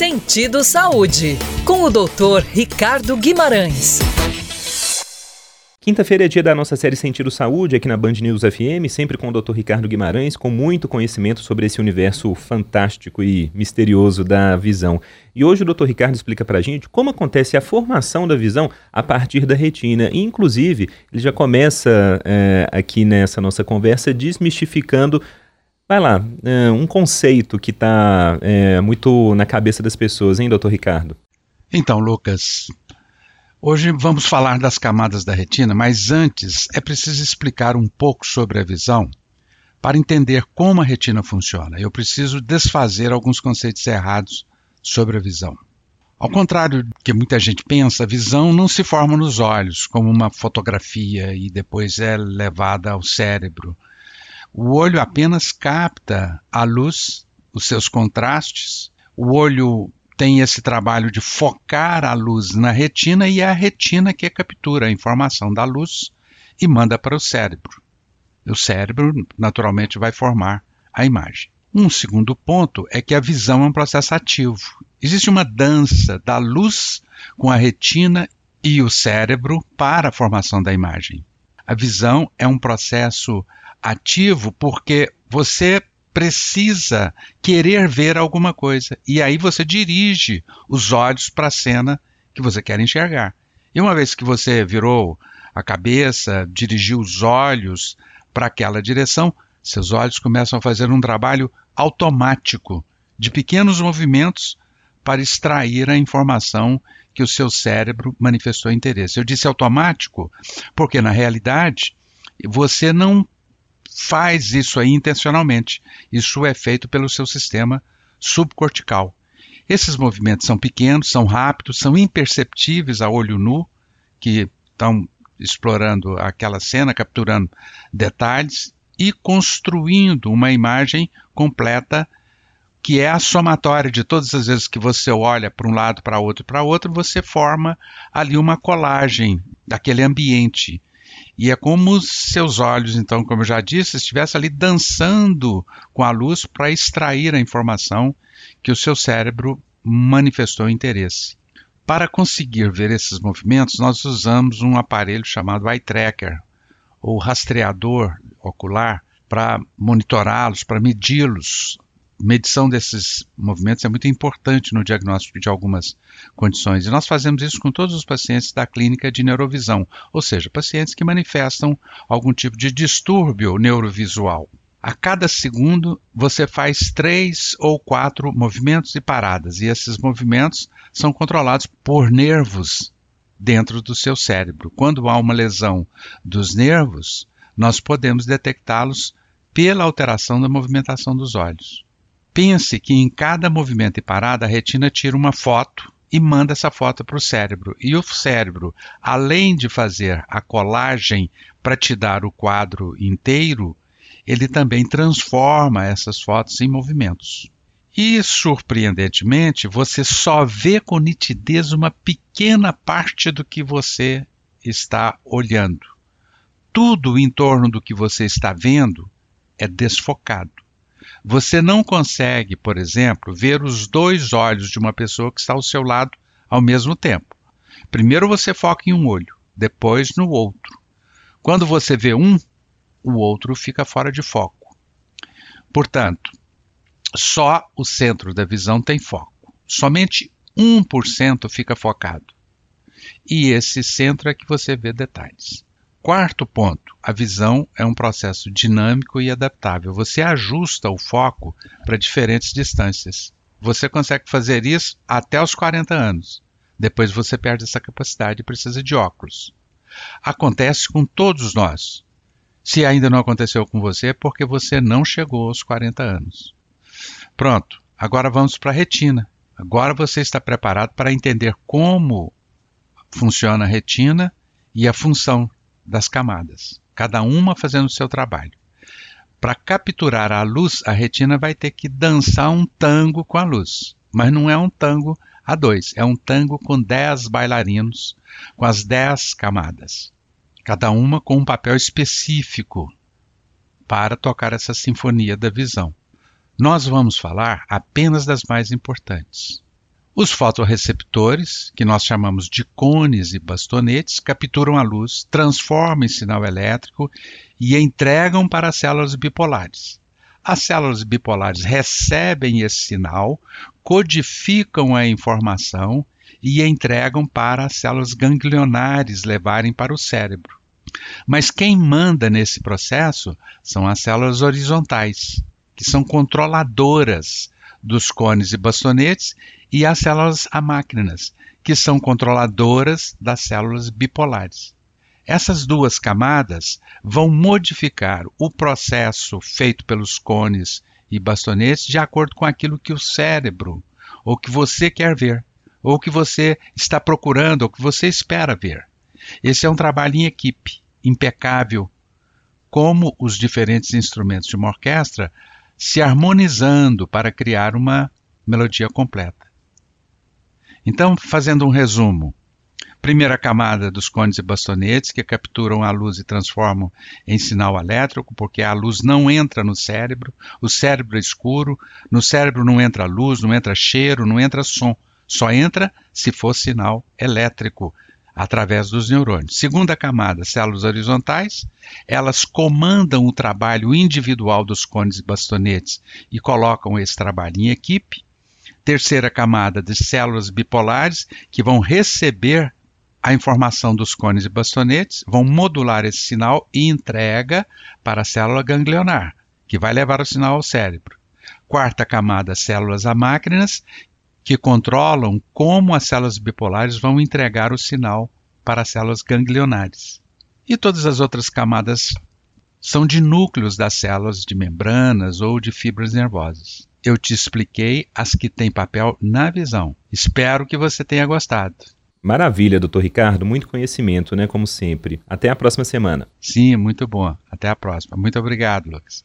Sentido Saúde, com o Dr. Ricardo Guimarães. Quinta-feira é dia da nossa série Sentido Saúde aqui na Band News FM, sempre com o Dr. Ricardo Guimarães, com muito conhecimento sobre esse universo fantástico e misterioso da visão. E hoje o Dr. Ricardo explica pra gente como acontece a formação da visão a partir da retina. E, inclusive, ele já começa é, aqui nessa nossa conversa desmistificando Vai lá, é, um conceito que está é, muito na cabeça das pessoas, hein, doutor Ricardo? Então, Lucas, hoje vamos falar das camadas da retina, mas antes é preciso explicar um pouco sobre a visão para entender como a retina funciona. Eu preciso desfazer alguns conceitos errados sobre a visão. Ao contrário do que muita gente pensa, a visão não se forma nos olhos, como uma fotografia e depois é levada ao cérebro o olho apenas capta a luz, os seus contrastes. O olho tem esse trabalho de focar a luz na retina e é a retina que captura a informação da luz e manda para o cérebro. O cérebro, naturalmente, vai formar a imagem. Um segundo ponto é que a visão é um processo ativo. Existe uma dança da luz com a retina e o cérebro para a formação da imagem. A visão é um processo ativo porque você precisa querer ver alguma coisa. E aí você dirige os olhos para a cena que você quer enxergar. E uma vez que você virou a cabeça, dirigiu os olhos para aquela direção, seus olhos começam a fazer um trabalho automático de pequenos movimentos para extrair a informação que o seu cérebro manifestou interesse. Eu disse automático porque, na realidade, você não faz isso aí intencionalmente. Isso é feito pelo seu sistema subcortical. Esses movimentos são pequenos, são rápidos, são imperceptíveis a olho nu, que estão explorando aquela cena, capturando detalhes e construindo uma imagem completa que é a somatória de todas as vezes que você olha para um lado, para outro, para outro, você forma ali uma colagem daquele ambiente. E é como os seus olhos, então, como eu já disse, estivesse ali dançando com a luz para extrair a informação que o seu cérebro manifestou interesse. Para conseguir ver esses movimentos, nós usamos um aparelho chamado eye tracker, ou rastreador ocular, para monitorá-los, para medi-los medição desses movimentos é muito importante no diagnóstico de algumas condições. E nós fazemos isso com todos os pacientes da clínica de neurovisão, ou seja, pacientes que manifestam algum tipo de distúrbio neurovisual. A cada segundo, você faz três ou quatro movimentos e paradas, e esses movimentos são controlados por nervos dentro do seu cérebro. Quando há uma lesão dos nervos, nós podemos detectá-los pela alteração da movimentação dos olhos. Pense que em cada movimento e parada a retina tira uma foto e manda essa foto para o cérebro. E o cérebro, além de fazer a colagem para te dar o quadro inteiro, ele também transforma essas fotos em movimentos. E, surpreendentemente, você só vê com nitidez uma pequena parte do que você está olhando. Tudo em torno do que você está vendo é desfocado. Você não consegue, por exemplo, ver os dois olhos de uma pessoa que está ao seu lado ao mesmo tempo. Primeiro você foca em um olho, depois no outro. Quando você vê um, o outro fica fora de foco. Portanto, só o centro da visão tem foco. Somente 1% fica focado. E esse centro é que você vê detalhes. Quarto ponto: a visão é um processo dinâmico e adaptável. Você ajusta o foco para diferentes distâncias. Você consegue fazer isso até os 40 anos. Depois você perde essa capacidade e precisa de óculos. Acontece com todos nós. Se ainda não aconteceu com você, é porque você não chegou aos 40 anos. Pronto, agora vamos para a retina. Agora você está preparado para entender como funciona a retina e a função das camadas, cada uma fazendo o seu trabalho. Para capturar a luz, a retina vai ter que dançar um tango com a luz. Mas não é um tango a dois, é um tango com dez bailarinos, com as dez camadas. Cada uma com um papel específico para tocar essa sinfonia da visão. Nós vamos falar apenas das mais importantes. Os fotorreceptores, que nós chamamos de cones e bastonetes, capturam a luz, transformam em sinal elétrico e entregam para as células bipolares. As células bipolares recebem esse sinal, codificam a informação e entregam para as células ganglionares levarem para o cérebro. Mas quem manda nesse processo são as células horizontais, que são controladoras dos cones e bastonetes, e as células amácrinas, que são controladoras das células bipolares. Essas duas camadas vão modificar o processo feito pelos cones e bastonetes de acordo com aquilo que o cérebro, ou que você quer ver, ou que você está procurando, ou que você espera ver. Esse é um trabalho em equipe, impecável, como os diferentes instrumentos de uma orquestra se harmonizando para criar uma melodia completa. Então, fazendo um resumo, primeira camada dos cones e bastonetes que capturam a luz e transformam em sinal elétrico, porque a luz não entra no cérebro, o cérebro é escuro, no cérebro não entra luz, não entra cheiro, não entra som, só entra se for sinal elétrico, através dos neurônios. Segunda camada, células horizontais, elas comandam o trabalho individual dos cones e bastonetes e colocam esse trabalho em equipe. Terceira camada de células bipolares, que vão receber a informação dos cones e bastonetes, vão modular esse sinal e entrega para a célula ganglionar, que vai levar o sinal ao cérebro. Quarta camada, células amácrinas, que controlam como as células bipolares vão entregar o sinal para as células ganglionares. E todas as outras camadas são de núcleos das células de membranas ou de fibras nervosas. Eu te expliquei as que têm papel na visão. Espero que você tenha gostado. Maravilha, doutor Ricardo, muito conhecimento, né, como sempre. Até a próxima semana. Sim, muito bom. Até a próxima. Muito obrigado, Lucas.